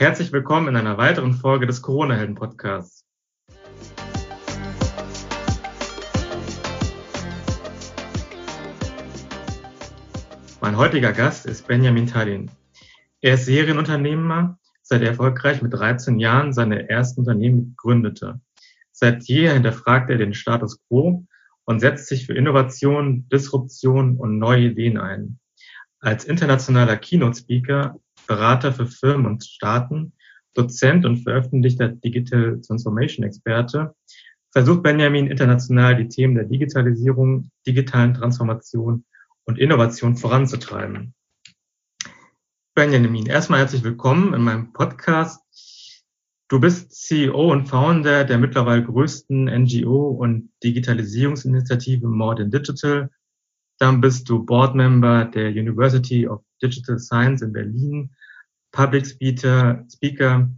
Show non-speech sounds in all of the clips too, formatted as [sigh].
Herzlich willkommen in einer weiteren Folge des Corona-Helden-Podcasts. Mein heutiger Gast ist Benjamin Tallin. Er ist Serienunternehmer, seit er erfolgreich mit 13 Jahren seine ersten Unternehmen gründete. Seit jeher hinterfragt er den Status quo und setzt sich für Innovation, Disruption und neue Ideen ein. Als internationaler Keynote-Speaker Berater für Firmen und Staaten, Dozent und veröffentlichter Digital Transformation Experte, versucht Benjamin international die Themen der Digitalisierung, digitalen Transformation und Innovation voranzutreiben. Benjamin, erstmal herzlich willkommen in meinem Podcast. Du bist CEO und Founder der mittlerweile größten NGO und Digitalisierungsinitiative More Than Digital. Dann bist du Boardmember der University of Digital Science in Berlin Public Speaker, Speaker,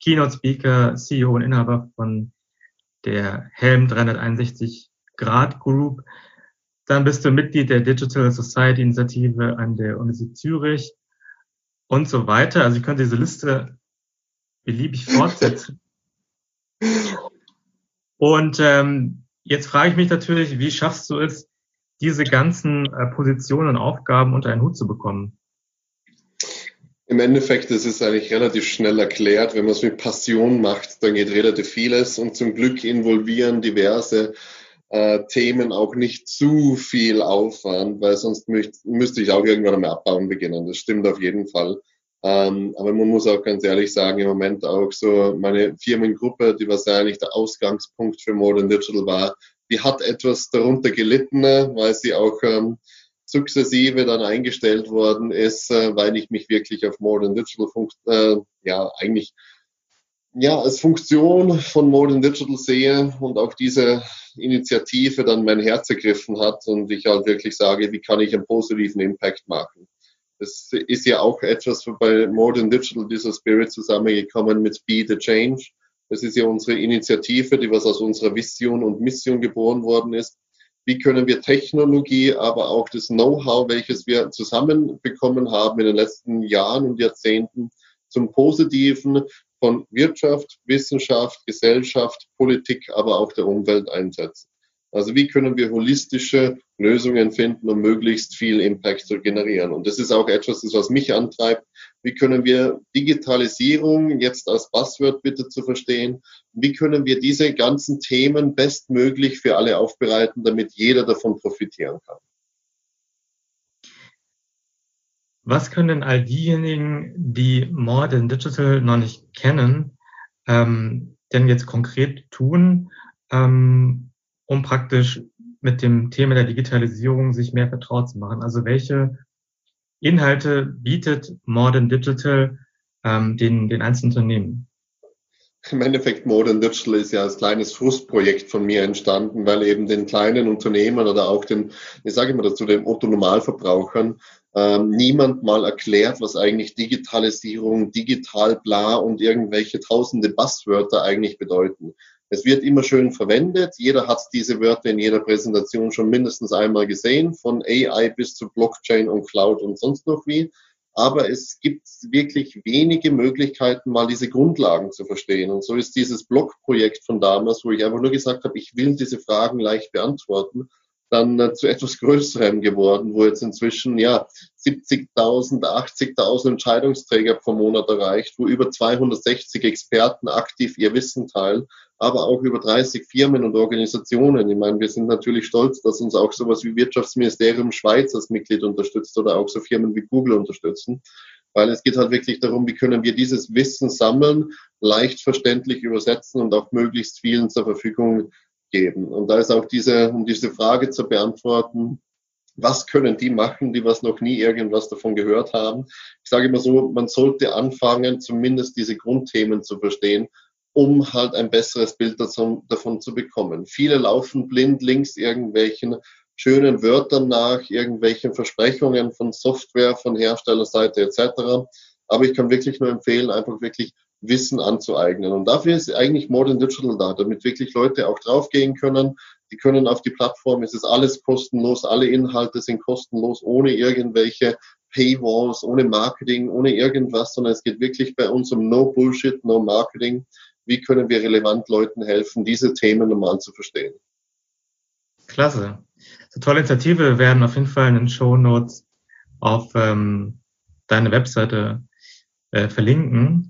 Keynote Speaker, CEO und Inhaber von der Helm 361 Grad Group. Dann bist du Mitglied der Digital Society Initiative an der Universität Zürich und so weiter. Also ich könnte diese Liste beliebig fortsetzen. [laughs] Und ähm, jetzt frage ich mich natürlich, wie schaffst du es, diese ganzen äh, Positionen und Aufgaben unter einen Hut zu bekommen? Im Endeffekt ist es eigentlich relativ schnell erklärt. Wenn man es mit Passion macht, dann geht relativ vieles und zum Glück involvieren diverse äh, Themen auch nicht zu viel Aufwand, weil sonst müsst, müsste ich auch irgendwann einmal abbauen beginnen. Das stimmt auf jeden Fall. Ähm, aber man muss auch ganz ehrlich sagen, im Moment auch so meine Firmengruppe, die was eigentlich der Ausgangspunkt für Modern Digital war, die hat etwas darunter gelitten, weil sie auch ähm, sukzessive dann eingestellt worden ist, äh, weil ich mich wirklich auf Modern Digital äh, ja eigentlich ja als Funktion von Modern Digital sehe und auch diese Initiative dann mein Herz ergriffen hat und ich halt wirklich sage, wie kann ich einen positiven Impact machen. Das ist ja auch etwas bei Modern Digital, dieser Spirit zusammengekommen mit Be the Change. Das ist ja unsere Initiative, die was aus unserer Vision und Mission geboren worden ist wie können wir Technologie, aber auch das Know-how, welches wir zusammenbekommen haben in den letzten Jahren und Jahrzehnten zum Positiven von Wirtschaft, Wissenschaft, Gesellschaft, Politik, aber auch der Umwelt einsetzen. Also wie können wir holistische Lösungen finden, um möglichst viel Impact zu generieren? Und das ist auch etwas, das was mich antreibt. Wie können wir Digitalisierung jetzt als Buzzword bitte zu verstehen? Wie können wir diese ganzen Themen bestmöglich für alle aufbereiten, damit jeder davon profitieren kann? Was können all diejenigen, die Modern Digital noch nicht kennen, ähm, denn jetzt konkret tun, ähm, um praktisch mit dem Thema der Digitalisierung sich mehr vertraut zu machen. Also welche Inhalte bietet Modern Digital ähm, den, den einzelnen Unternehmen? Im Endeffekt Modern Digital ist ja als kleines Frustprojekt von mir entstanden, weil eben den kleinen Unternehmen oder auch den, ich sage immer dazu, den Otto-Normalverbrauchern ähm, niemand mal erklärt, was eigentlich Digitalisierung, digital bla und irgendwelche tausende Buzzwörter eigentlich bedeuten. Es wird immer schön verwendet. Jeder hat diese Wörter in jeder Präsentation schon mindestens einmal gesehen, von AI bis zu Blockchain und Cloud und sonst noch wie. Aber es gibt wirklich wenige Möglichkeiten, mal diese Grundlagen zu verstehen. Und so ist dieses Blog-Projekt von damals, wo ich einfach nur gesagt habe, ich will diese Fragen leicht beantworten, dann äh, zu etwas Größerem geworden, wo jetzt inzwischen ja 70.000, 80.000 Entscheidungsträger pro Monat erreicht, wo über 260 Experten aktiv ihr Wissen teilen aber auch über 30 Firmen und Organisationen. Ich meine, wir sind natürlich stolz, dass uns auch sowas wie Wirtschaftsministerium Schweiz als Mitglied unterstützt oder auch so Firmen wie Google unterstützen. Weil es geht halt wirklich darum, wie können wir dieses Wissen sammeln, leicht verständlich übersetzen und auch möglichst vielen zur Verfügung geben. Und da ist auch diese, um diese Frage zu beantworten, was können die machen, die was noch nie irgendwas davon gehört haben? Ich sage immer so, man sollte anfangen, zumindest diese Grundthemen zu verstehen um halt ein besseres Bild davon zu bekommen. Viele laufen blind links irgendwelchen schönen Wörtern nach, irgendwelchen Versprechungen von Software, von Herstellerseite etc. Aber ich kann wirklich nur empfehlen, einfach wirklich Wissen anzueignen. Und dafür ist eigentlich Modern Digital da, damit wirklich Leute auch draufgehen können. Die können auf die Plattform, es ist alles kostenlos, alle Inhalte sind kostenlos, ohne irgendwelche Paywalls, ohne Marketing, ohne irgendwas, sondern es geht wirklich bei uns um No Bullshit, No Marketing. Wie können wir relevant Leuten helfen, diese Themen normal zu verstehen? Klasse. So tolle Initiative. Wir werden auf jeden Fall in den Show Notes auf ähm, deine Webseite äh, verlinken.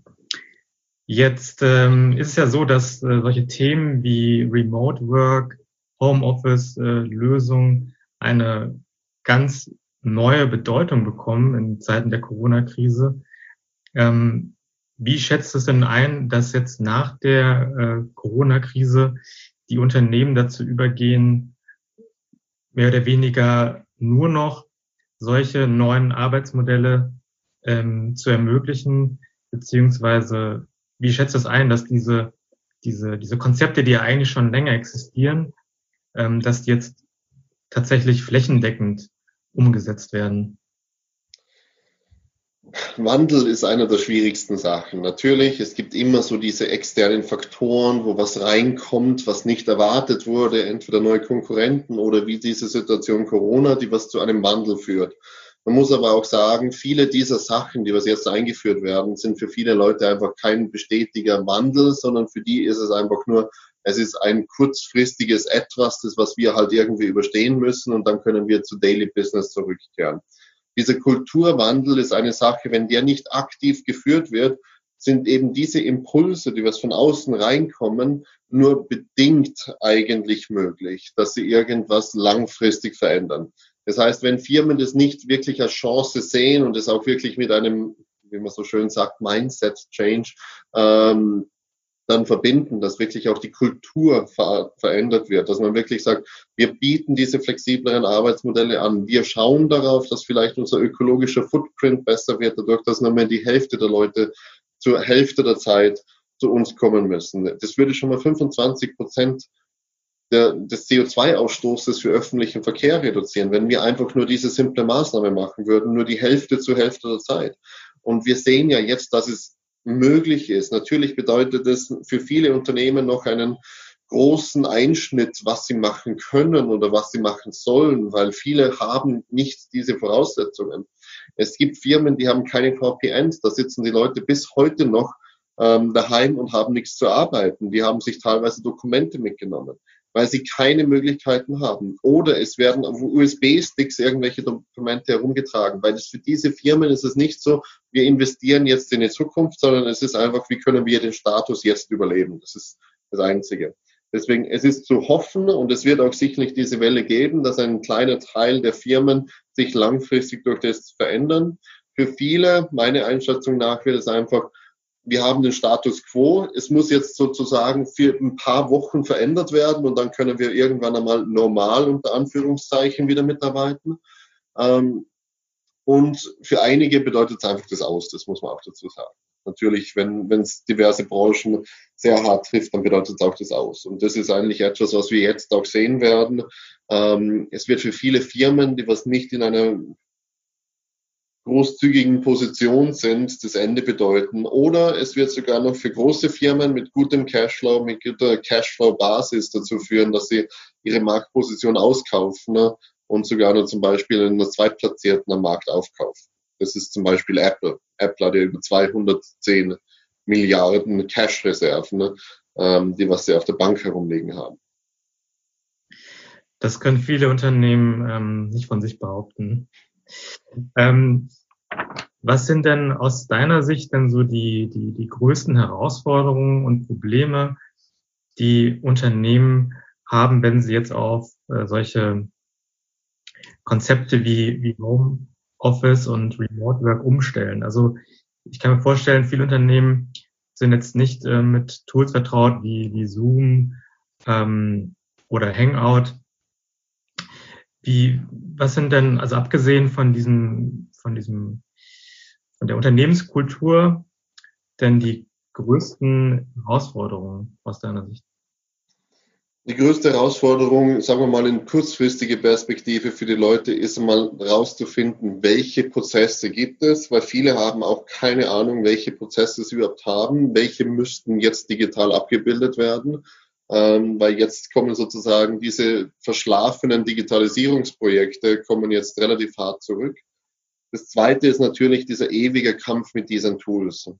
Jetzt ähm, ist es ja so, dass äh, solche Themen wie Remote Work, Homeoffice äh, Lösungen eine ganz neue Bedeutung bekommen in Zeiten der Corona-Krise. Ähm, wie schätzt es denn ein, dass jetzt nach der äh, Corona-Krise die Unternehmen dazu übergehen, mehr oder weniger nur noch solche neuen Arbeitsmodelle ähm, zu ermöglichen, beziehungsweise wie schätzt es ein, dass diese, diese, diese Konzepte, die ja eigentlich schon länger existieren, ähm, dass die jetzt tatsächlich flächendeckend umgesetzt werden? Wandel ist einer der schwierigsten Sachen. Natürlich, es gibt immer so diese externen Faktoren, wo was reinkommt, was nicht erwartet wurde, entweder neue Konkurrenten oder wie diese Situation Corona, die was zu einem Wandel führt. Man muss aber auch sagen, viele dieser Sachen, die was jetzt eingeführt werden, sind für viele Leute einfach kein bestätiger Wandel, sondern für die ist es einfach nur es ist ein kurzfristiges Etwas, das was wir halt irgendwie überstehen müssen und dann können wir zu Daily Business zurückkehren. Dieser Kulturwandel ist eine Sache, wenn der nicht aktiv geführt wird, sind eben diese Impulse, die was von außen reinkommen, nur bedingt eigentlich möglich, dass sie irgendwas langfristig verändern. Das heißt, wenn Firmen das nicht wirklich als Chance sehen und es auch wirklich mit einem, wie man so schön sagt, Mindset Change ähm, dann verbinden, dass wirklich auch die Kultur ver verändert wird, dass man wirklich sagt, wir bieten diese flexibleren Arbeitsmodelle an. Wir schauen darauf, dass vielleicht unser ökologischer Footprint besser wird, dadurch, dass nur mehr die Hälfte der Leute zur Hälfte der Zeit zu uns kommen müssen. Das würde schon mal 25 Prozent der, des CO2-Ausstoßes für öffentlichen Verkehr reduzieren, wenn wir einfach nur diese simple Maßnahme machen würden, nur die Hälfte zur Hälfte der Zeit. Und wir sehen ja jetzt, dass es möglich ist. Natürlich bedeutet es für viele Unternehmen noch einen großen Einschnitt, was sie machen können oder was sie machen sollen, weil viele haben nicht diese Voraussetzungen. Es gibt Firmen, die haben keine VPNs, da sitzen die Leute bis heute noch ähm, daheim und haben nichts zu arbeiten. Die haben sich teilweise Dokumente mitgenommen weil sie keine Möglichkeiten haben. Oder es werden auf USB-Sticks irgendwelche Dokumente herumgetragen, weil es für diese Firmen ist es nicht so, wir investieren jetzt in die Zukunft, sondern es ist einfach, wie können wir den Status jetzt überleben. Das ist das Einzige. Deswegen, es ist zu hoffen und es wird auch sicherlich diese Welle geben, dass ein kleiner Teil der Firmen sich langfristig durch das verändern. Für viele, meine Einschätzung nach, wird es einfach wir haben den Status quo. Es muss jetzt sozusagen für ein paar Wochen verändert werden und dann können wir irgendwann einmal normal unter Anführungszeichen wieder mitarbeiten. Ähm, und für einige bedeutet es einfach das aus, das muss man auch dazu sagen. Natürlich, wenn es diverse Branchen sehr hart trifft, dann bedeutet es auch das aus. Und das ist eigentlich etwas, was wir jetzt auch sehen werden. Ähm, es wird für viele Firmen, die was nicht in einer großzügigen Position sind, das Ende bedeuten. Oder es wird sogar noch für große Firmen mit gutem Cashflow, mit guter Cashflow-Basis dazu führen, dass sie ihre Marktposition auskaufen ne? und sogar noch zum Beispiel in einer Zweitplatzierten am Markt aufkaufen. Das ist zum Beispiel Apple. Apple hat ja über 210 Milliarden Cash-Reserven, ne? ähm, die was sie auf der Bank herumliegen haben. Das können viele Unternehmen ähm, nicht von sich behaupten. Ähm, was sind denn aus deiner Sicht denn so die, die, die größten Herausforderungen und Probleme, die Unternehmen haben, wenn sie jetzt auf äh, solche Konzepte wie, wie Home Office und Remote Work umstellen? Also ich kann mir vorstellen, viele Unternehmen sind jetzt nicht äh, mit Tools vertraut wie, wie Zoom ähm, oder Hangout, wie, was sind denn, also abgesehen von diesem, von diesem, von der Unternehmenskultur, denn die größten Herausforderungen aus deiner Sicht? Die größte Herausforderung, sagen wir mal in kurzfristige Perspektive für die Leute, ist mal rauszufinden, welche Prozesse gibt es, weil viele haben auch keine Ahnung, welche Prozesse sie überhaupt haben, welche müssten jetzt digital abgebildet werden ähm, weil jetzt kommen sozusagen diese verschlafenen Digitalisierungsprojekte kommen jetzt relativ hart zurück. Das zweite ist natürlich dieser ewige Kampf mit diesen Tools.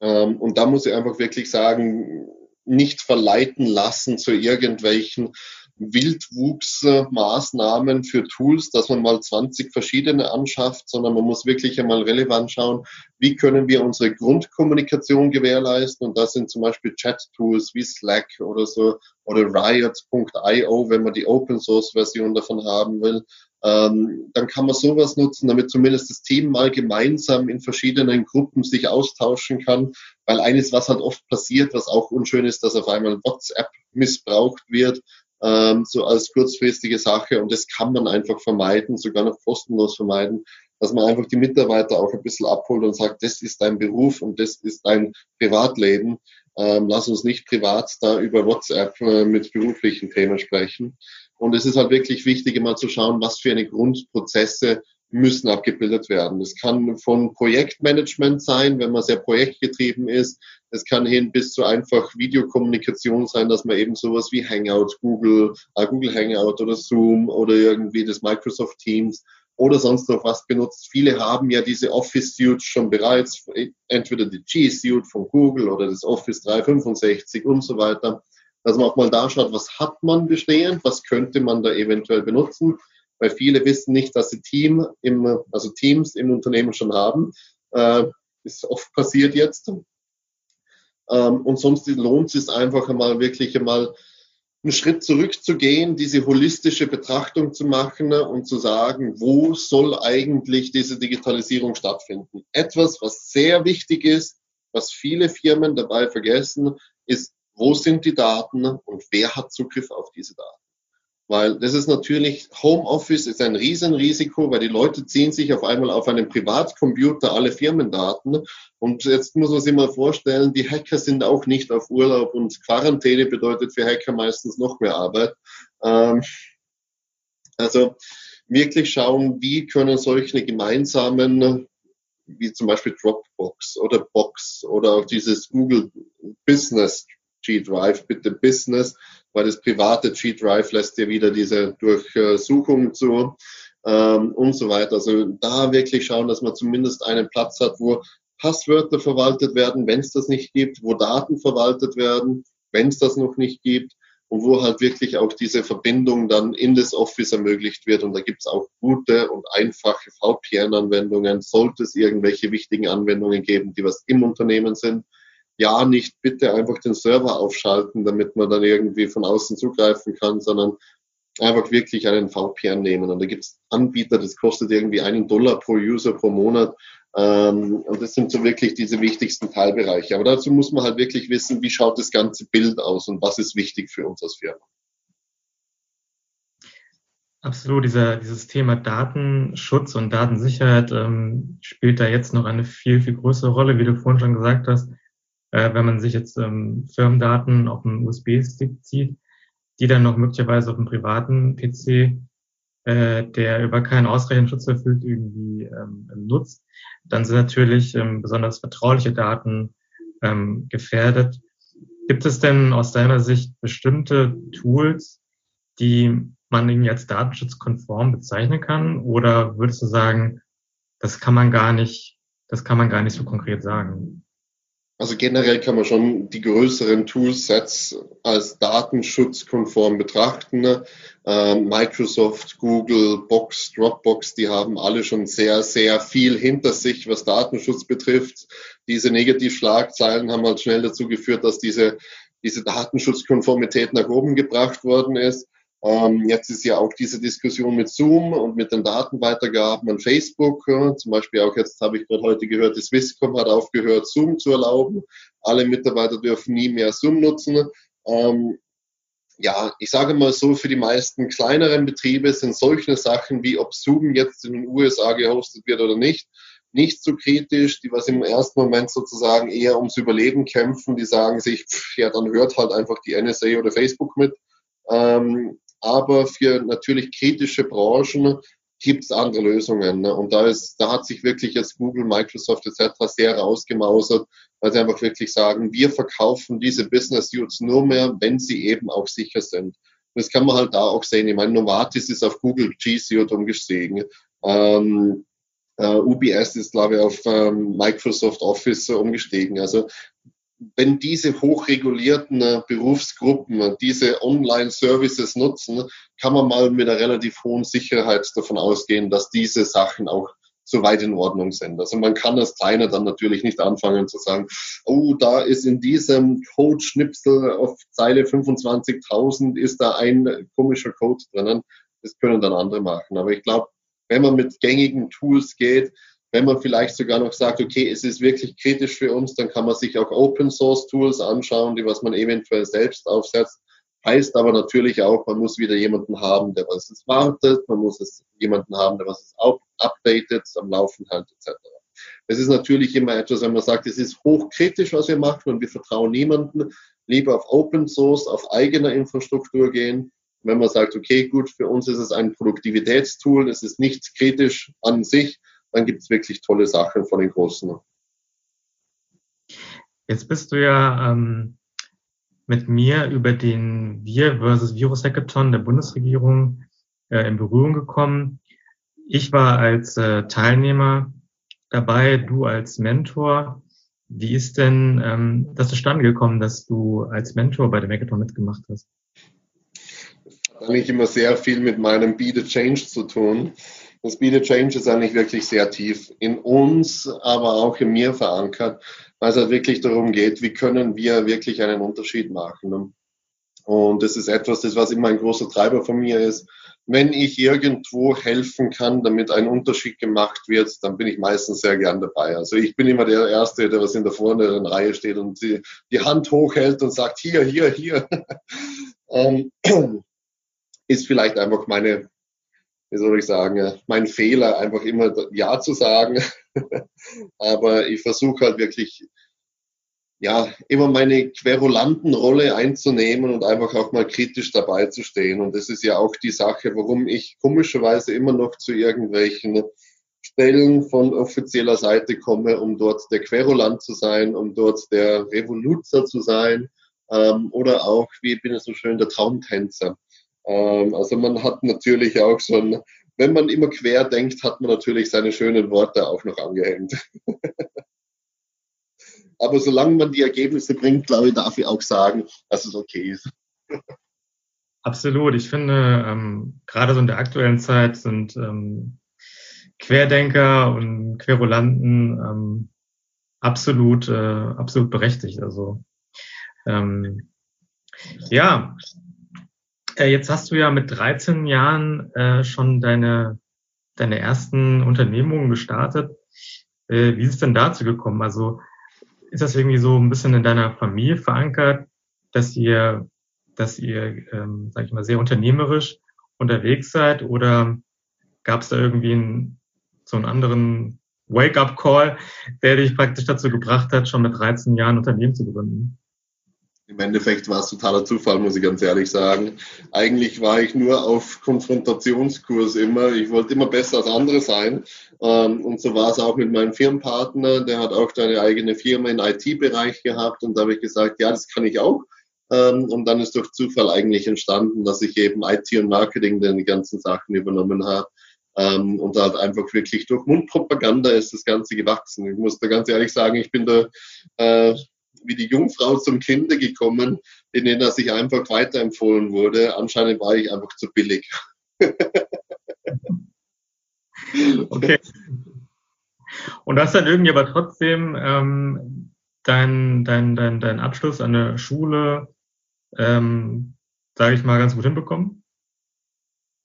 Ähm, und da muss ich einfach wirklich sagen, nicht verleiten lassen zu irgendwelchen Wildwuchsmaßnahmen für Tools, dass man mal 20 verschiedene anschafft, sondern man muss wirklich einmal relevant schauen, wie können wir unsere Grundkommunikation gewährleisten. Und das sind zum Beispiel Chat-Tools wie Slack oder so oder Riot.io, wenn man die Open-Source-Version davon haben will. Ähm, dann kann man sowas nutzen, damit zumindest das Team mal gemeinsam in verschiedenen Gruppen sich austauschen kann. Weil eines, was halt oft passiert, was auch unschön ist, dass auf einmal WhatsApp missbraucht wird ähm, so als kurzfristige Sache. Und das kann man einfach vermeiden, sogar noch kostenlos vermeiden, dass man einfach die Mitarbeiter auch ein bisschen abholt und sagt, das ist dein Beruf und das ist dein Privatleben. Ähm, lass uns nicht privat da über WhatsApp äh, mit beruflichen Themen sprechen. Und es ist halt wirklich wichtig, immer zu schauen, was für eine Grundprozesse müssen abgebildet werden. Es kann von Projektmanagement sein, wenn man sehr projektgetrieben ist. Es kann hin bis zu einfach Videokommunikation sein, dass man eben sowas wie Hangout, Google, äh, Google Hangout oder Zoom oder irgendwie das Microsoft Teams oder sonst noch was benutzt. Viele haben ja diese Office Suite schon bereits, entweder die G Suite von Google oder das Office 365 und so weiter. Dass man auch mal da schaut, was hat man bestehend, was könnte man da eventuell benutzen weil viele wissen nicht, dass sie Team im, also Teams im Unternehmen schon haben. Äh, ist oft passiert jetzt. Ähm, und sonst lohnt es sich einfach einmal wirklich einmal einen Schritt zurückzugehen, diese holistische Betrachtung zu machen und zu sagen, wo soll eigentlich diese Digitalisierung stattfinden? Etwas, was sehr wichtig ist, was viele Firmen dabei vergessen, ist, wo sind die Daten und wer hat Zugriff auf diese Daten? Weil das ist natürlich, Homeoffice ist ein Riesenrisiko, weil die Leute ziehen sich auf einmal auf einem Privatcomputer alle Firmendaten. Und jetzt muss man sich mal vorstellen, die Hacker sind auch nicht auf Urlaub und Quarantäne bedeutet für Hacker meistens noch mehr Arbeit. Ähm, also wirklich schauen, wie können solche gemeinsamen, wie zum Beispiel Dropbox oder Box oder auch dieses Google Business G Drive, bitte Business, weil das private G-Drive lässt ja wieder diese Durchsuchung zu ähm, und so weiter. Also da wirklich schauen, dass man zumindest einen Platz hat, wo Passwörter verwaltet werden, wenn es das nicht gibt, wo Daten verwaltet werden, wenn es das noch nicht gibt und wo halt wirklich auch diese Verbindung dann in das Office ermöglicht wird. Und da gibt es auch gute und einfache VPN-Anwendungen, sollte es irgendwelche wichtigen Anwendungen geben, die was im Unternehmen sind ja nicht bitte einfach den Server aufschalten, damit man dann irgendwie von außen zugreifen kann, sondern einfach wirklich einen VPN nehmen. Und da gibt es Anbieter, das kostet irgendwie einen Dollar pro User pro Monat. Ähm, und das sind so wirklich diese wichtigsten Teilbereiche. Aber dazu muss man halt wirklich wissen, wie schaut das ganze Bild aus und was ist wichtig für uns als Firma. Absolut, dieser, dieses Thema Datenschutz und Datensicherheit ähm, spielt da jetzt noch eine viel, viel größere Rolle, wie du vorhin schon gesagt hast äh, wenn man sich jetzt ähm, Firmendaten auf einem USB-Stick zieht, die dann noch möglicherweise auf einem privaten PC, äh, der über keinen ausreichenden Schutz verfügt, irgendwie ähm, nutzt, dann sind natürlich ähm, besonders vertrauliche Daten ähm, gefährdet. Gibt es denn aus deiner Sicht bestimmte Tools, die man irgendwie als datenschutzkonform bezeichnen kann? Oder würdest du sagen, das kann man gar nicht, das kann man gar nicht so konkret sagen? Also generell kann man schon die größeren Toolsets als datenschutzkonform betrachten. Ähm, Microsoft, Google, Box, Dropbox, die haben alle schon sehr, sehr viel hinter sich, was Datenschutz betrifft. Diese Negativschlagzeilen haben halt schnell dazu geführt, dass diese, diese Datenschutzkonformität nach oben gebracht worden ist. Ähm, jetzt ist ja auch diese Diskussion mit Zoom und mit den Datenweitergaben an Facebook. Ja, zum Beispiel auch jetzt habe ich gerade heute gehört, die Swisscom hat aufgehört, Zoom zu erlauben. Alle Mitarbeiter dürfen nie mehr Zoom nutzen. Ähm, ja, ich sage mal so, für die meisten kleineren Betriebe sind solche Sachen wie ob Zoom jetzt in den USA gehostet wird oder nicht, nicht so kritisch, die was im ersten Moment sozusagen eher ums Überleben kämpfen, die sagen sich, pff, ja, dann hört halt einfach die NSA oder Facebook mit. Ähm, aber für natürlich kritische Branchen gibt es andere Lösungen. Ne? Und da ist, da hat sich wirklich jetzt Google, Microsoft etc. sehr rausgemausert, weil sie einfach wirklich sagen, wir verkaufen diese Business Suits nur mehr, wenn sie eben auch sicher sind. Das kann man halt da auch sehen. Ich meine, Novartis ist auf Google G Suite umgestiegen. Ähm, äh, UBS ist, glaube ich, auf ähm, Microsoft Office umgestiegen. Also wenn diese hochregulierten äh, Berufsgruppen äh, diese Online-Services nutzen, kann man mal mit einer relativ hohen Sicherheit davon ausgehen, dass diese Sachen auch soweit in Ordnung sind. Also man kann als Kleiner dann natürlich nicht anfangen zu sagen, oh, da ist in diesem Code-Schnipsel auf Zeile 25.000 ist da ein komischer Code drinnen. Das können dann andere machen. Aber ich glaube, wenn man mit gängigen Tools geht, wenn man vielleicht sogar noch sagt, okay, es ist wirklich kritisch für uns, dann kann man sich auch Open Source Tools anschauen, die was man eventuell selbst aufsetzt. Heißt aber natürlich auch, man muss wieder jemanden haben, der was es wartet, man muss es jemanden haben, der was es auch updatet, am Laufen hält, etc. Es ist natürlich immer etwas, wenn man sagt, es ist hochkritisch, was wir machen und wir vertrauen niemanden, lieber auf Open Source, auf eigener Infrastruktur gehen. Wenn man sagt, okay, gut, für uns ist es ein Produktivitätstool, es ist nichts kritisch an sich, dann gibt es wirklich tolle Sachen von den Großen. Jetzt bist du ja ähm, mit mir über den Wir versus Virus Hackathon der Bundesregierung äh, in Berührung gekommen. Ich war als äh, Teilnehmer dabei, du als Mentor. Wie ist denn ähm, das zustande gekommen, dass du als Mentor bei dem Hackathon mitgemacht hast? Das hat eigentlich immer sehr viel mit meinem Be the Change zu tun. Das Be the Change ist eigentlich wirklich sehr tief in uns, aber auch in mir verankert, weil es halt wirklich darum geht, wie können wir wirklich einen Unterschied machen. Und das ist etwas, das was immer ein großer Treiber von mir ist. Wenn ich irgendwo helfen kann, damit ein Unterschied gemacht wird, dann bin ich meistens sehr gern dabei. Also ich bin immer der Erste, der was in der vorderen Reihe steht und die, die Hand hochhält und sagt, hier, hier, hier. [laughs] ähm, [clears throat] ist vielleicht einfach meine wie soll ich sagen, mein Fehler, einfach immer Ja zu sagen. [laughs] Aber ich versuche halt wirklich, ja, immer meine Querulantenrolle einzunehmen und einfach auch mal kritisch dabei zu stehen. Und das ist ja auch die Sache, warum ich komischerweise immer noch zu irgendwelchen Stellen von offizieller Seite komme, um dort der Querulant zu sein, um dort der Revoluzer zu sein ähm, oder auch, wie bin ich so schön, der Traumtänzer. Ähm, also man hat natürlich auch ein, wenn man immer quer denkt, hat man natürlich seine schönen Worte auch noch angehängt. [laughs] Aber solange man die Ergebnisse bringt, glaube ich, darf ich auch sagen, dass es okay ist. [laughs] Absolut. Ich finde, ähm, gerade so in der aktuellen Zeit sind ähm, Querdenker und Querulanten ähm, absolut, äh, absolut berechtigt. Also ähm, ja, äh, jetzt hast du ja mit 13 Jahren äh, schon deine, deine ersten Unternehmungen gestartet. Äh, wie ist es denn dazu gekommen? Also ist das irgendwie so ein bisschen in deiner Familie verankert, dass ihr, dass ihr, ähm, sag ich mal, sehr unternehmerisch unterwegs seid oder gab es da irgendwie einen, so einen anderen Wake-up-Call, der dich praktisch dazu gebracht hat, schon mit 13 Jahren Unternehmen zu gründen? Im Endeffekt war es totaler Zufall, muss ich ganz ehrlich sagen. Eigentlich war ich nur auf Konfrontationskurs immer. Ich wollte immer besser als andere sein. Ähm, und so war es auch mit meinem Firmenpartner. Der hat auch eine eigene Firma im IT-Bereich gehabt. Und da habe ich gesagt, ja, das kann ich auch. Ähm, und dann ist durch Zufall eigentlich entstanden, dass ich eben IT und Marketing, die ganzen Sachen übernommen habe. Ähm, und halt einfach wirklich durch Mundpropaganda ist das Ganze gewachsen. Ich muss da ganz ehrlich sagen, ich bin da äh, wie die Jungfrau zum Kinde gekommen, in denen er sich einfach weiterempfohlen wurde. Anscheinend war ich einfach zu billig. [laughs] okay. Und du hast dann irgendwie aber trotzdem ähm, deinen dein, dein, dein Abschluss an der Schule, ähm, sage ich mal, ganz gut hinbekommen?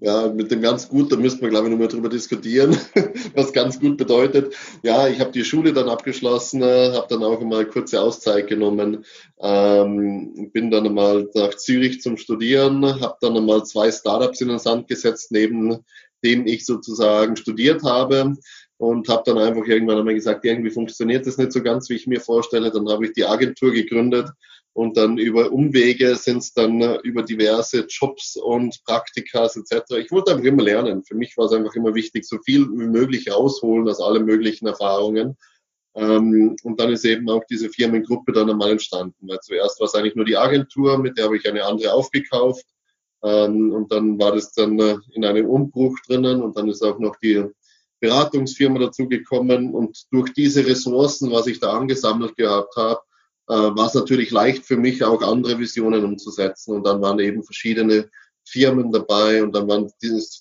Ja, mit dem ganz gut, da müsste man, glaube ich, nochmal drüber diskutieren, [laughs] was ganz gut bedeutet. Ja, ich habe die Schule dann abgeschlossen, habe dann auch mal kurze Auszeit genommen, ähm, bin dann einmal nach Zürich zum Studieren, habe dann einmal zwei Startups in den Sand gesetzt, neben dem ich sozusagen studiert habe und habe dann einfach irgendwann einmal gesagt, irgendwie funktioniert das nicht so ganz, wie ich mir vorstelle. Dann habe ich die Agentur gegründet und dann über Umwege sind es dann äh, über diverse Jobs und Praktikas etc. Ich wollte einfach immer lernen. Für mich war es einfach immer wichtig, so viel wie möglich rausholen aus allen möglichen Erfahrungen. Ähm, und dann ist eben auch diese Firmengruppe dann einmal entstanden. Weil zuerst war es eigentlich nur die Agentur, mit der habe ich eine andere aufgekauft. Ähm, und dann war das dann äh, in einem Umbruch drinnen und dann ist auch noch die Beratungsfirma dazugekommen und durch diese Ressourcen, was ich da angesammelt gehabt habe, äh, war es natürlich leicht für mich, auch andere Visionen umzusetzen. Und dann waren eben verschiedene Firmen dabei und dann waren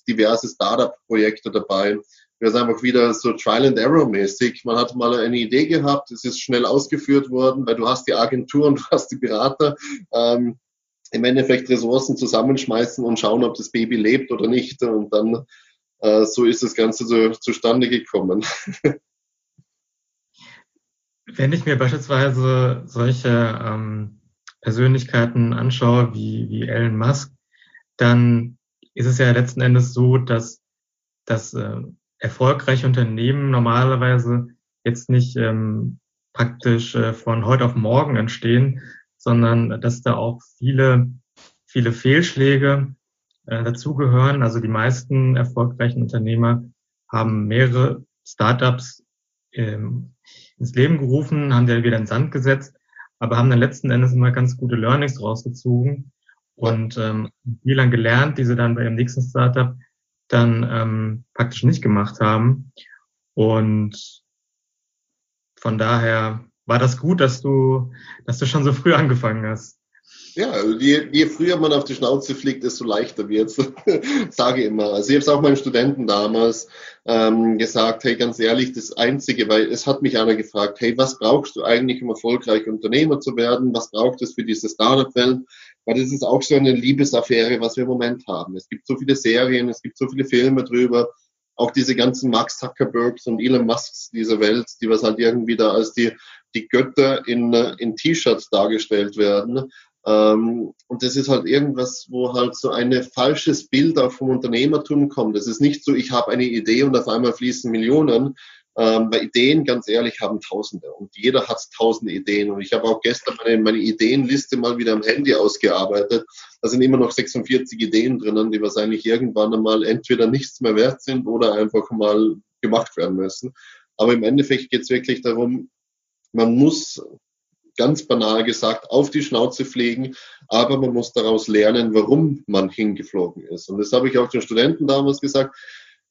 diverse Startup-Projekte dabei. Das ist einfach wieder so Trial and Error mäßig. Man hat mal eine Idee gehabt, es ist schnell ausgeführt worden, weil du hast die Agentur und du hast die Berater. Ähm, Im Endeffekt Ressourcen zusammenschmeißen und schauen, ob das Baby lebt oder nicht. Und dann äh, so ist das Ganze so zustande gekommen. [laughs] Wenn ich mir beispielsweise solche ähm, Persönlichkeiten anschaue, wie, wie Elon Musk, dann ist es ja letzten Endes so, dass, dass äh, erfolgreiche Unternehmen normalerweise jetzt nicht ähm, praktisch äh, von heute auf morgen entstehen, sondern dass da auch viele, viele Fehlschläge äh, dazugehören. Also die meisten erfolgreichen Unternehmer haben mehrere Startups ähm, ins Leben gerufen, haben die wieder in den Sand gesetzt, aber haben dann letzten Endes immer ganz gute Learnings rausgezogen und ähm, viel lang gelernt, die sie dann bei ihrem nächsten Startup dann ähm, praktisch nicht gemacht haben. Und von daher war das gut, dass du, dass du schon so früh angefangen hast. Ja, je, je früher man auf die Schnauze fliegt, desto leichter wird's. [laughs] Sage immer. Also ich habe es auch meinen Studenten damals ähm, gesagt, hey, ganz ehrlich, das Einzige, weil es hat mich einer gefragt, hey, was brauchst du eigentlich, um erfolgreich Unternehmer zu werden? Was braucht es für diese Startup-Welt? Weil das ist auch so eine Liebesaffäre, was wir im Moment haben. Es gibt so viele Serien, es gibt so viele Filme drüber, auch diese ganzen Max Zuckerbergs und Elon Musks dieser Welt, die was halt irgendwie da als die, die Götter in, in T-Shirts dargestellt werden. Ähm, und das ist halt irgendwas, wo halt so ein falsches Bild auch vom Unternehmertum kommt. Es ist nicht so, ich habe eine Idee und auf einmal fließen Millionen. Ähm, bei Ideen, ganz ehrlich, haben Tausende und jeder hat tausende Ideen. Und ich habe auch gestern meine, meine Ideenliste mal wieder am Handy ausgearbeitet. Da sind immer noch 46 Ideen drinnen, die wahrscheinlich irgendwann einmal entweder nichts mehr wert sind oder einfach mal gemacht werden müssen. Aber im Endeffekt geht es wirklich darum, man muss ganz banal gesagt, auf die Schnauze fliegen, aber man muss daraus lernen, warum man hingeflogen ist. Und das habe ich auch den Studenten damals gesagt,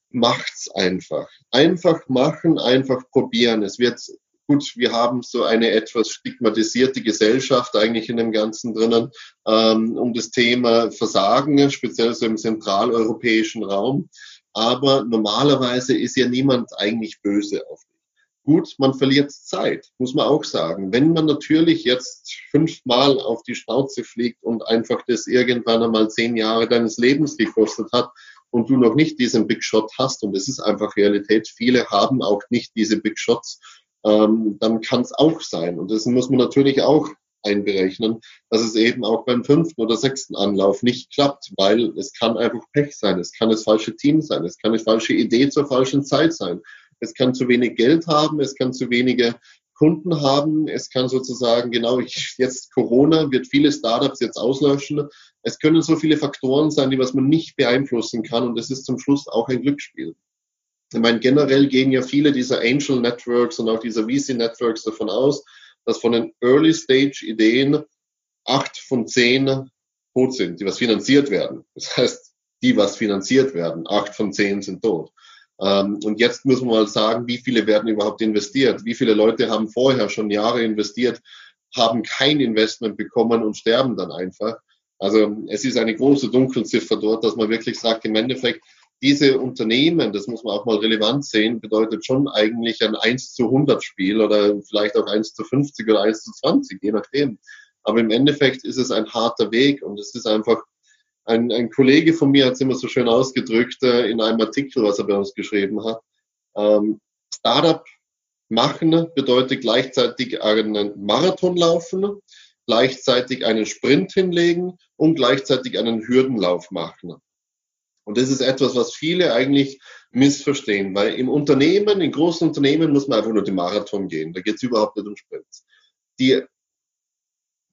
macht's einfach. Einfach machen, einfach probieren. Es wird gut, wir haben so eine etwas stigmatisierte Gesellschaft eigentlich in dem Ganzen drinnen, ähm, um das Thema Versagen, speziell so im zentraleuropäischen Raum. Aber normalerweise ist ja niemand eigentlich böse auf Gut, man verliert Zeit, muss man auch sagen. Wenn man natürlich jetzt fünfmal auf die Schnauze fliegt und einfach das irgendwann einmal zehn Jahre deines Lebens gekostet hat und du noch nicht diesen Big Shot hast, und es ist einfach Realität, viele haben auch nicht diese Big Shots, ähm, dann kann es auch sein. Und das muss man natürlich auch einberechnen, dass es eben auch beim fünften oder sechsten Anlauf nicht klappt, weil es kann einfach Pech sein, es kann das falsche Team sein, es kann eine falsche Idee zur falschen Zeit sein es kann zu wenig Geld haben, es kann zu wenige Kunden haben, es kann sozusagen, genau, ich, jetzt Corona wird viele Startups jetzt auslöschen. Es können so viele Faktoren sein, die was man nicht beeinflussen kann und es ist zum Schluss auch ein Glücksspiel. Ich meine, generell gehen ja viele dieser Angel Networks und auch dieser VC Networks davon aus, dass von den Early Stage Ideen acht von zehn tot sind, die was finanziert werden. Das heißt, die was finanziert werden, acht von zehn sind tot. Ähm, und jetzt muss man mal sagen, wie viele werden überhaupt investiert? Wie viele Leute haben vorher schon Jahre investiert, haben kein Investment bekommen und sterben dann einfach? Also es ist eine große Dunkelziffer dort, dass man wirklich sagt, im Endeffekt, diese Unternehmen, das muss man auch mal relevant sehen, bedeutet schon eigentlich ein 1 zu 100 Spiel oder vielleicht auch 1 zu 50 oder 1 zu 20, je nachdem. Aber im Endeffekt ist es ein harter Weg und es ist einfach ein, ein Kollege von mir hat es immer so schön ausgedrückt äh, in einem Artikel, was er bei uns geschrieben hat. Ähm, Startup machen bedeutet gleichzeitig einen Marathon laufen, gleichzeitig einen Sprint hinlegen und gleichzeitig einen Hürdenlauf machen. Und das ist etwas, was viele eigentlich missverstehen, weil im Unternehmen, in großen Unternehmen muss man einfach nur den Marathon gehen. Da geht es überhaupt nicht um Sprints. Die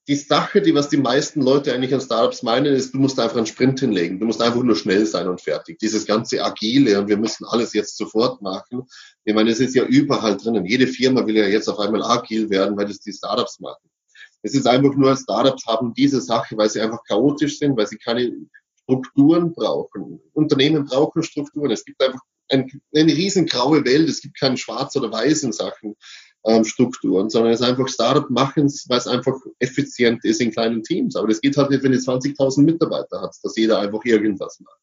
die Sache, die was die meisten Leute eigentlich an Startups meinen, ist, du musst einfach einen Sprint hinlegen. Du musst einfach nur schnell sein und fertig. Dieses ganze Agile und wir müssen alles jetzt sofort machen. Ich meine, es ist ja überall drinnen. Jede Firma will ja jetzt auf einmal agil werden, weil das die Startups machen. Es ist einfach nur, Startups haben diese Sache, weil sie einfach chaotisch sind, weil sie keine Strukturen brauchen. Unternehmen brauchen Strukturen. Es gibt einfach ein, eine riesen graue Welt. Es gibt keinen Schwarz oder Weiß in Sachen ähm, Strukturen, sondern es ist einfach Startup machen, weil es einfach effizient ist in kleinen Teams. Aber das geht halt nicht, wenn ihr 20.000 Mitarbeiter habt, dass jeder einfach irgendwas macht.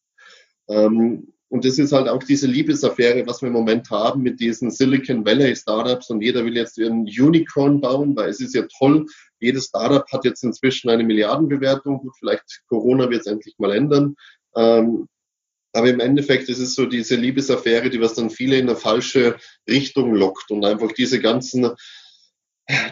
Ähm, und das ist halt auch diese Liebesaffäre, was wir im Moment haben mit diesen Silicon Valley Startups und jeder will jetzt ein Unicorn bauen, weil es ist ja toll. Jedes Startup hat jetzt inzwischen eine Milliardenbewertung. Gut, vielleicht Corona wird es endlich mal ändern. Ähm, aber im Endeffekt ist es so diese Liebesaffäre, die was dann viele in eine falsche Richtung lockt und einfach diese ganzen,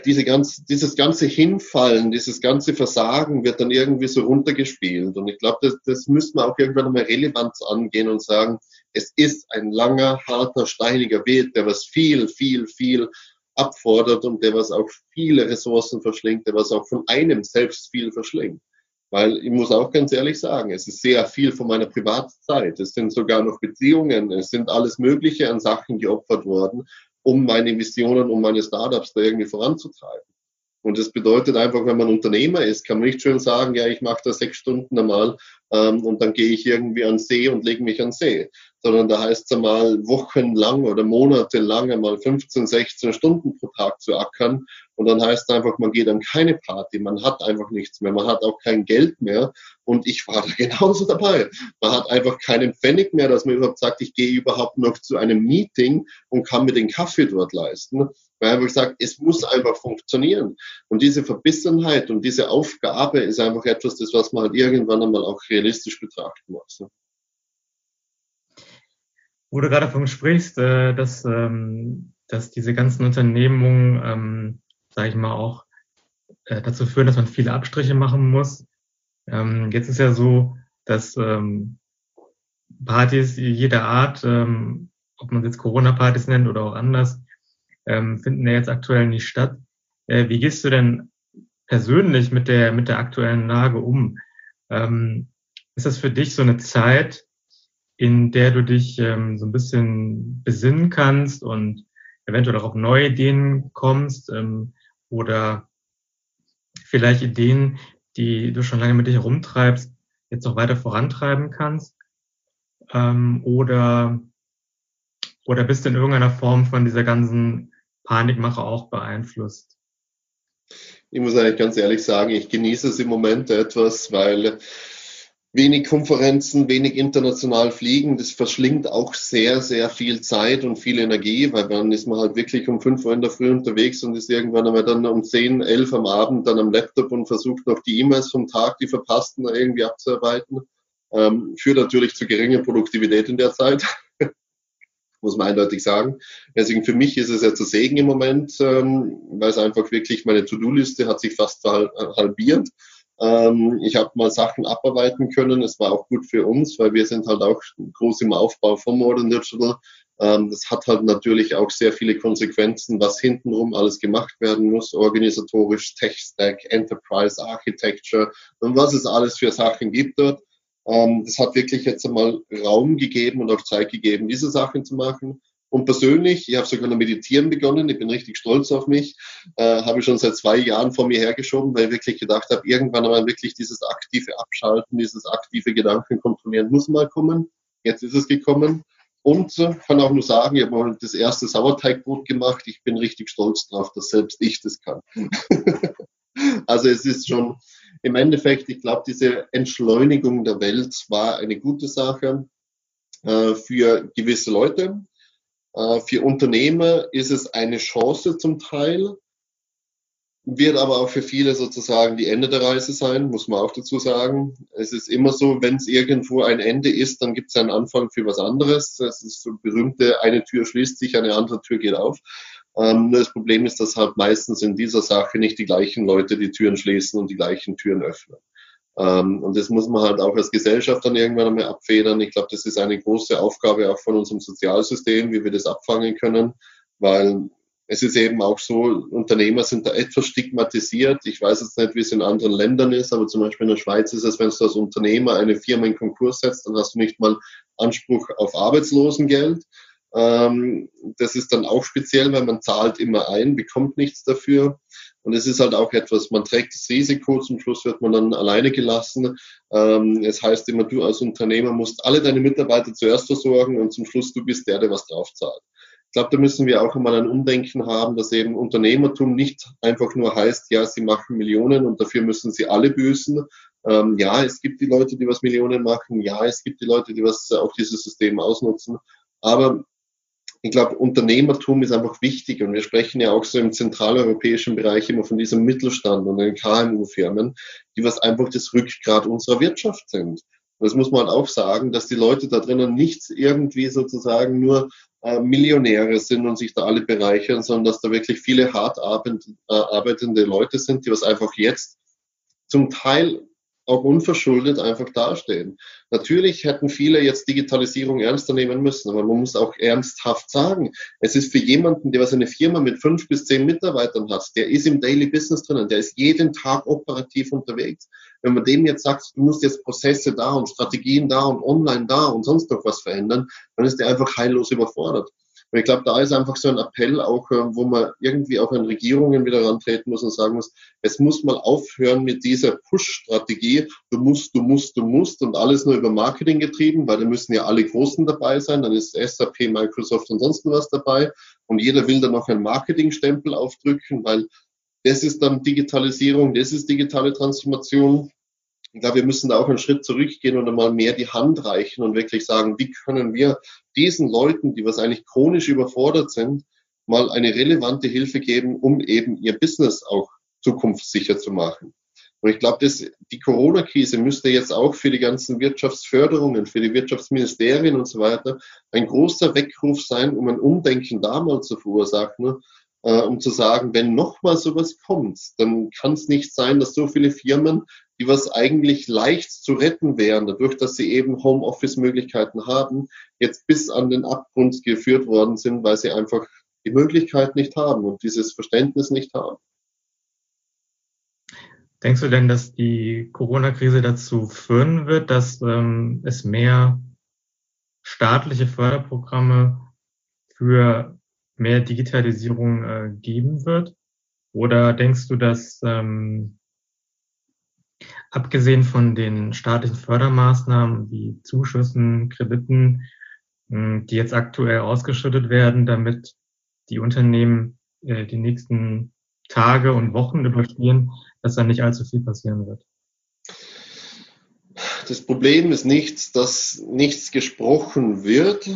diese ganz, dieses ganze Hinfallen, dieses ganze Versagen wird dann irgendwie so runtergespielt. Und ich glaube, das, das müsste man auch irgendwann mal Relevanz angehen und sagen, es ist ein langer, harter, steiniger Weg, der was viel, viel, viel abfordert und der was auch viele Ressourcen verschlingt, der was auch von einem selbst viel verschlingt. Weil ich muss auch ganz ehrlich sagen, es ist sehr viel von meiner Privatzeit. Es sind sogar noch Beziehungen, es sind alles Mögliche an Sachen geopfert worden, um meine Visionen, um meine Startups da irgendwie voranzutreiben. Und das bedeutet einfach, wenn man Unternehmer ist, kann man nicht schön sagen, ja, ich mache da sechs Stunden einmal ähm, und dann gehe ich irgendwie an See und lege mich an See sondern da heißt es einmal wochenlang oder monatelang einmal 15, 16 Stunden pro Tag zu ackern. Und dann heißt es einfach, man geht an keine Party, man hat einfach nichts mehr, man hat auch kein Geld mehr. Und ich war da [laughs] genauso dabei. Man hat einfach keinen Pfennig mehr, dass man überhaupt sagt, ich gehe überhaupt noch zu einem Meeting und kann mir den Kaffee dort leisten. Weil einfach sagt, es muss einfach funktionieren. Und diese Verbissenheit und diese Aufgabe ist einfach etwas, das was man halt irgendwann einmal auch realistisch betrachten muss. Wo du gerade davon sprichst, äh, dass, ähm, dass diese ganzen Unternehmungen, ähm, sage ich mal, auch äh, dazu führen, dass man viele Abstriche machen muss. Ähm, jetzt ist ja so, dass ähm, Partys jeder Art, ähm, ob man jetzt Corona-Partys nennt oder auch anders, ähm, finden ja jetzt aktuell nicht statt. Äh, wie gehst du denn persönlich mit der mit der aktuellen Lage um? Ähm, ist das für dich so eine Zeit, in der du dich ähm, so ein bisschen besinnen kannst und eventuell auch auf neue Ideen kommst ähm, oder vielleicht Ideen, die du schon lange mit dich herumtreibst, jetzt noch weiter vorantreiben kannst? Ähm, oder, oder bist du in irgendeiner Form von dieser ganzen Panikmache auch beeinflusst? Ich muss eigentlich ganz ehrlich sagen, ich genieße es im Moment etwas, weil wenig Konferenzen, wenig international fliegen. Das verschlingt auch sehr, sehr viel Zeit und viel Energie, weil dann ist man halt wirklich um fünf Uhr in der Früh unterwegs und ist irgendwann einmal dann um zehn, elf am Abend dann am Laptop und versucht noch die E-Mails vom Tag, die verpassten, irgendwie abzuarbeiten. Ähm, führt natürlich zu geringer Produktivität in der Zeit. [laughs] muss man eindeutig sagen. Deswegen für mich ist es ja zu Segen im Moment, ähm, weil es einfach wirklich meine To-Do-Liste hat sich fast halbiert. Ähm, ich habe mal Sachen abarbeiten können. Es war auch gut für uns, weil wir sind halt auch groß im Aufbau von Modern Digital. Ähm, das hat halt natürlich auch sehr viele Konsequenzen, was hintenrum alles gemacht werden muss, organisatorisch, Tech-Stack, Enterprise Architecture und was es alles für Sachen gibt dort. Ähm, das hat wirklich jetzt einmal Raum gegeben und auch Zeit gegeben, diese Sachen zu machen. Und persönlich, ich habe sogar noch meditieren begonnen, ich bin richtig stolz auf mich, äh, habe ich schon seit zwei Jahren vor mir hergeschoben, weil ich wirklich gedacht habe, irgendwann einmal wirklich dieses aktive Abschalten, dieses aktive Gedanken kontrollieren muss mal kommen. Jetzt ist es gekommen. Und äh, kann auch nur sagen, ich habe das erste Sauerteigbrot gemacht. Ich bin richtig stolz drauf, dass selbst ich das kann. [laughs] also es ist schon im Endeffekt, ich glaube, diese Entschleunigung der Welt war eine gute Sache äh, für gewisse Leute. Äh, für Unternehmer ist es eine Chance zum Teil, wird aber auch für viele sozusagen die Ende der Reise sein, muss man auch dazu sagen. Es ist immer so, wenn es irgendwo ein Ende ist, dann gibt es einen Anfang für was anderes. Das ist so berühmte, eine Tür schließt sich, eine andere Tür geht auf. Ähm, das Problem ist, dass halt meistens in dieser Sache nicht die gleichen Leute die Türen schließen und die gleichen Türen öffnen. Ähm, und das muss man halt auch als Gesellschaft dann irgendwann einmal abfedern. Ich glaube, das ist eine große Aufgabe auch von unserem Sozialsystem, wie wir das abfangen können, weil es ist eben auch so, Unternehmer sind da etwas stigmatisiert. Ich weiß jetzt nicht, wie es in anderen Ländern ist, aber zum Beispiel in der Schweiz ist es, wenn du als Unternehmer eine Firma in Konkurs setzt, dann hast du nicht mal Anspruch auf Arbeitslosengeld. Ähm, das ist dann auch speziell, weil man zahlt immer ein, bekommt nichts dafür. Und es ist halt auch etwas, man trägt das Risiko, zum Schluss wird man dann alleine gelassen. Ähm, es heißt immer, du als Unternehmer musst alle deine Mitarbeiter zuerst versorgen und zum Schluss du bist der, der was draufzahlt. Ich glaube, da müssen wir auch einmal ein Umdenken haben, dass eben Unternehmertum nicht einfach nur heißt, ja, sie machen Millionen und dafür müssen sie alle büßen. Ähm, ja, es gibt die Leute, die was Millionen machen. Ja, es gibt die Leute, die was auch dieses System ausnutzen. Aber ich glaube, Unternehmertum ist einfach wichtig und wir sprechen ja auch so im zentraleuropäischen Bereich immer von diesem Mittelstand und den KMU-Firmen, die was einfach das Rückgrat unserer Wirtschaft sind. Und das muss man halt auch sagen, dass die Leute da drinnen nicht irgendwie sozusagen nur äh, Millionäre sind und sich da alle bereichern, sondern dass da wirklich viele hart arbeitende Leute sind, die was einfach jetzt zum Teil auch unverschuldet einfach dastehen. Natürlich hätten viele jetzt Digitalisierung ernster nehmen müssen, aber man muss auch ernsthaft sagen, es ist für jemanden, der was eine Firma mit fünf bis zehn Mitarbeitern hat, der ist im Daily Business drinnen, der ist jeden Tag operativ unterwegs. Wenn man dem jetzt sagt, du musst jetzt Prozesse da und Strategien da und online da und sonst noch was verändern, dann ist der einfach heillos überfordert. Und ich glaube, da ist einfach so ein Appell auch, äh, wo man irgendwie auch an Regierungen wieder rantreten muss und sagen muss, es muss mal aufhören mit dieser Push-Strategie. Du musst, du musst, du musst und alles nur über Marketing getrieben, weil da müssen ja alle Großen dabei sein. Dann ist SAP, Microsoft und sonst was dabei. Und jeder will dann noch einen Marketingstempel aufdrücken, weil das ist dann Digitalisierung, das ist digitale Transformation. Ich glaube, wir müssen da auch einen Schritt zurückgehen und einmal mehr die Hand reichen und wirklich sagen, wie können wir diesen Leuten, die was eigentlich chronisch überfordert sind, mal eine relevante Hilfe geben, um eben ihr Business auch zukunftssicher zu machen. Und ich glaube, dass die Corona-Krise müsste jetzt auch für die ganzen Wirtschaftsförderungen, für die Wirtschaftsministerien und so weiter ein großer Weckruf sein, um ein Umdenken damals zu verursachen, äh, um zu sagen, wenn nochmal sowas kommt, dann kann es nicht sein, dass so viele Firmen die was eigentlich leicht zu retten wären, dadurch, dass sie eben Homeoffice-Möglichkeiten haben, jetzt bis an den Abgrund geführt worden sind, weil sie einfach die Möglichkeit nicht haben und dieses Verständnis nicht haben. Denkst du denn, dass die Corona-Krise dazu führen wird, dass ähm, es mehr staatliche Förderprogramme für mehr Digitalisierung äh, geben wird? Oder denkst du, dass ähm, abgesehen von den staatlichen Fördermaßnahmen wie Zuschüssen, Krediten, hm, die jetzt aktuell ausgeschüttet werden, damit die Unternehmen äh, die nächsten Tage und Wochen überstehen, dass da nicht allzu viel passieren wird. Das Problem ist nicht, dass nichts gesprochen wird,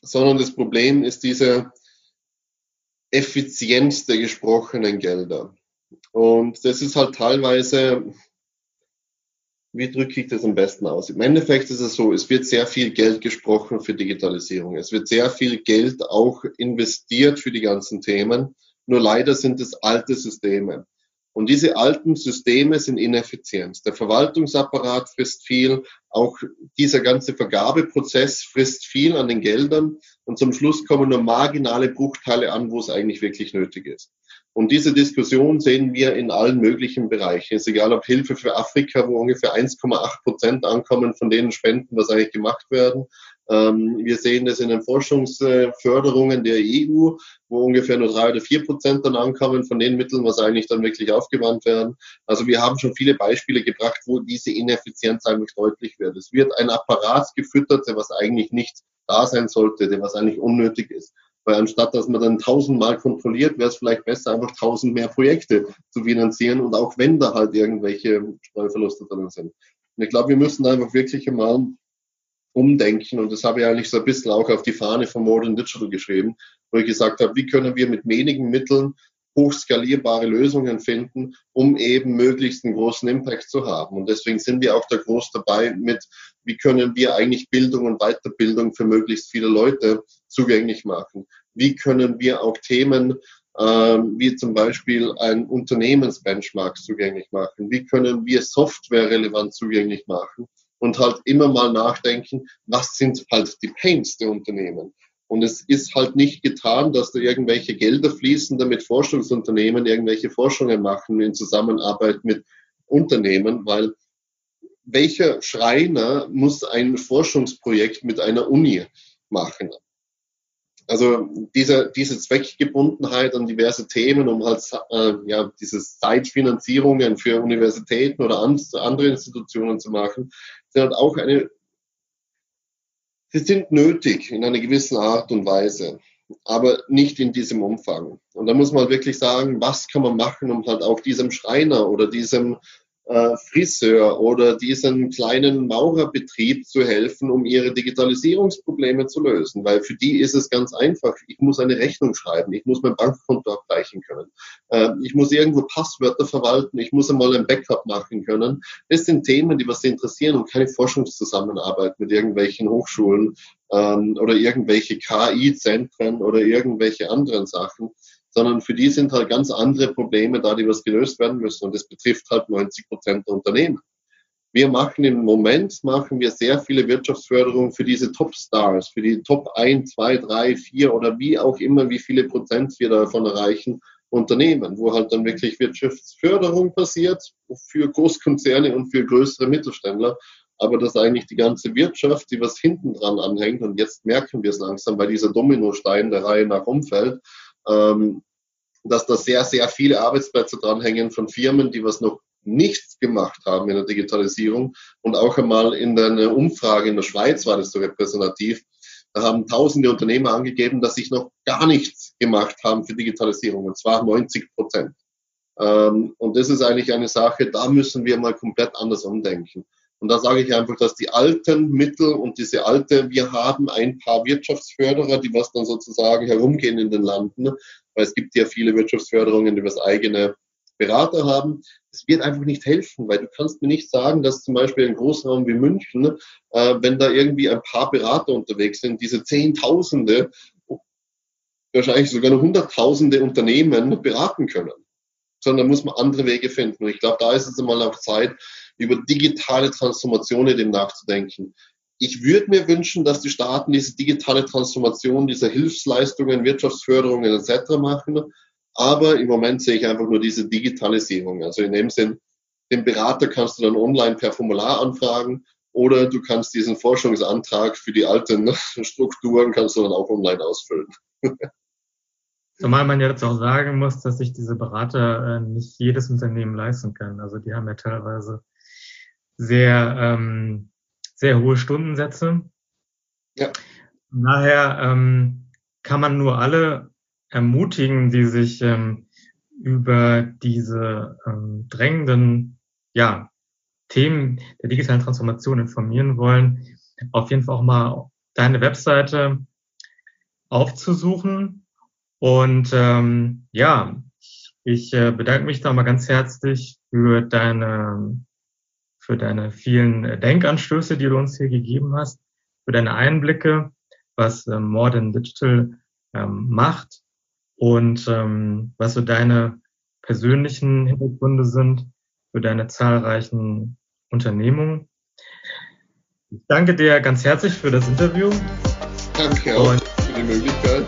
sondern das Problem ist diese Effizienz der gesprochenen Gelder. Und das ist halt teilweise wie drücke ich das am besten aus? Im Endeffekt ist es so, es wird sehr viel Geld gesprochen für Digitalisierung. Es wird sehr viel Geld auch investiert für die ganzen Themen. Nur leider sind es alte Systeme. Und diese alten Systeme sind ineffizient. Der Verwaltungsapparat frisst viel, auch dieser ganze Vergabeprozess frisst viel an den Geldern und zum Schluss kommen nur marginale Bruchteile an, wo es eigentlich wirklich nötig ist. Und diese Diskussion sehen wir in allen möglichen Bereichen. Es ist egal, ob Hilfe für Afrika, wo ungefähr 1,8 Prozent ankommen von denen Spenden, was eigentlich gemacht werden. Ähm, wir sehen das in den Forschungsförderungen der EU, wo ungefähr nur drei oder vier Prozent dann ankommen von den Mitteln, was eigentlich dann wirklich aufgewandt werden. Also wir haben schon viele Beispiele gebracht, wo diese Ineffizienz eigentlich deutlich wird. Es wird ein Apparat gefüttert, der was eigentlich nicht da sein sollte, der was eigentlich unnötig ist. Weil anstatt dass man dann tausendmal kontrolliert, wäre es vielleicht besser, einfach tausend mehr Projekte zu finanzieren und auch wenn da halt irgendwelche Streuverluste drin sind. Und ich glaube, wir müssen einfach wirklich einmal umdenken und das habe ich eigentlich so ein bisschen auch auf die Fahne von Modern Digital geschrieben, wo ich gesagt habe, wie können wir mit wenigen Mitteln hochskalierbare Lösungen finden, um eben möglichst einen großen Impact zu haben. Und deswegen sind wir auch da groß dabei mit, wie können wir eigentlich Bildung und Weiterbildung für möglichst viele Leute zugänglich machen? Wie können wir auch Themen ähm, wie zum Beispiel ein Unternehmensbenchmark zugänglich machen? Wie können wir Software relevant zugänglich machen? Und halt immer mal nachdenken, was sind halt die Pains der Unternehmen? Und es ist halt nicht getan, dass da irgendwelche Gelder fließen, damit Forschungsunternehmen irgendwelche Forschungen machen in Zusammenarbeit mit Unternehmen, weil welcher Schreiner muss ein Forschungsprojekt mit einer Uni machen? Also diese, diese Zweckgebundenheit an diverse Themen, um halt äh, ja, diese Zeitfinanzierungen für Universitäten oder an, andere Institutionen zu machen, sind halt auch eine, sie sind nötig in einer gewissen Art und Weise, aber nicht in diesem Umfang. Und da muss man wirklich sagen, was kann man machen, um halt auch diesem Schreiner oder diesem äh, Friseur oder diesen kleinen Maurerbetrieb zu helfen, um ihre Digitalisierungsprobleme zu lösen. Weil für die ist es ganz einfach. Ich muss eine Rechnung schreiben, ich muss mein Bankkonto abgleichen können, äh, ich muss irgendwo Passwörter verwalten, ich muss einmal ein Backup machen können. Das sind Themen, die was sie interessieren und keine Forschungszusammenarbeit mit irgendwelchen Hochschulen ähm, oder irgendwelche KI-Zentren oder irgendwelche anderen Sachen sondern für die sind halt ganz andere Probleme da, die was gelöst werden müssen. Und das betrifft halt 90 Prozent der Unternehmen. Wir machen im Moment, machen wir sehr viele Wirtschaftsförderung für diese Top-Stars, für die Top 1, 2, 3, 4 oder wie auch immer, wie viele Prozent wir davon erreichen, Unternehmen, wo halt dann wirklich Wirtschaftsförderung passiert für Großkonzerne und für größere Mittelständler. Aber dass eigentlich die ganze Wirtschaft, die was hinten dran anhängt, und jetzt merken wir es langsam, weil dieser Dominostein der Reihe nach umfällt, ähm, dass da sehr, sehr viele Arbeitsplätze dranhängen von Firmen, die was noch nichts gemacht haben in der Digitalisierung. Und auch einmal in der Umfrage in der Schweiz war das so repräsentativ. Da haben tausende Unternehmer angegeben, dass sich noch gar nichts gemacht haben für Digitalisierung, und zwar 90 Prozent. Ähm, und das ist eigentlich eine Sache, da müssen wir mal komplett anders umdenken. Und da sage ich einfach, dass die alten Mittel und diese alte, wir haben ein paar Wirtschaftsförderer, die was dann sozusagen herumgehen in den Landen, weil es gibt ja viele Wirtschaftsförderungen, die was eigene Berater haben. Es wird einfach nicht helfen, weil du kannst mir nicht sagen, dass zum Beispiel ein Großraum wie München, äh, wenn da irgendwie ein paar Berater unterwegs sind, diese Zehntausende, wahrscheinlich sogar noch Hunderttausende Unternehmen beraten können. Sondern muss man andere Wege finden. Und ich glaube, da ist es einmal auch Zeit, über digitale Transformationen dem nachzudenken. Ich würde mir wünschen, dass die Staaten diese digitale Transformation, diese Hilfsleistungen, Wirtschaftsförderungen etc. machen. Aber im Moment sehe ich einfach nur diese Digitalisierung. Also in dem Sinn, den Berater kannst du dann online per Formular anfragen oder du kannst diesen Forschungsantrag für die alten [laughs] Strukturen kannst du dann auch online ausfüllen. [laughs] Zumal man jetzt auch sagen muss, dass sich diese Berater äh, nicht jedes Unternehmen leisten kann. Also die haben ja teilweise sehr, ähm, sehr hohe Stundensätze. Ja. Daher ähm, kann man nur alle ermutigen, die sich ähm, über diese ähm, drängenden ja, Themen der digitalen Transformation informieren wollen, auf jeden Fall auch mal deine Webseite aufzusuchen. Und ähm, ja, ich äh, bedanke mich da mal ganz herzlich für deine für deine vielen äh, Denkanstöße, die du uns hier gegeben hast, für deine Einblicke, was ähm, Modern Digital ähm, macht und ähm, was so deine persönlichen Hintergründe sind für deine zahlreichen Unternehmungen. Ich danke dir ganz herzlich für das Interview. Danke auch und für die Möglichkeit.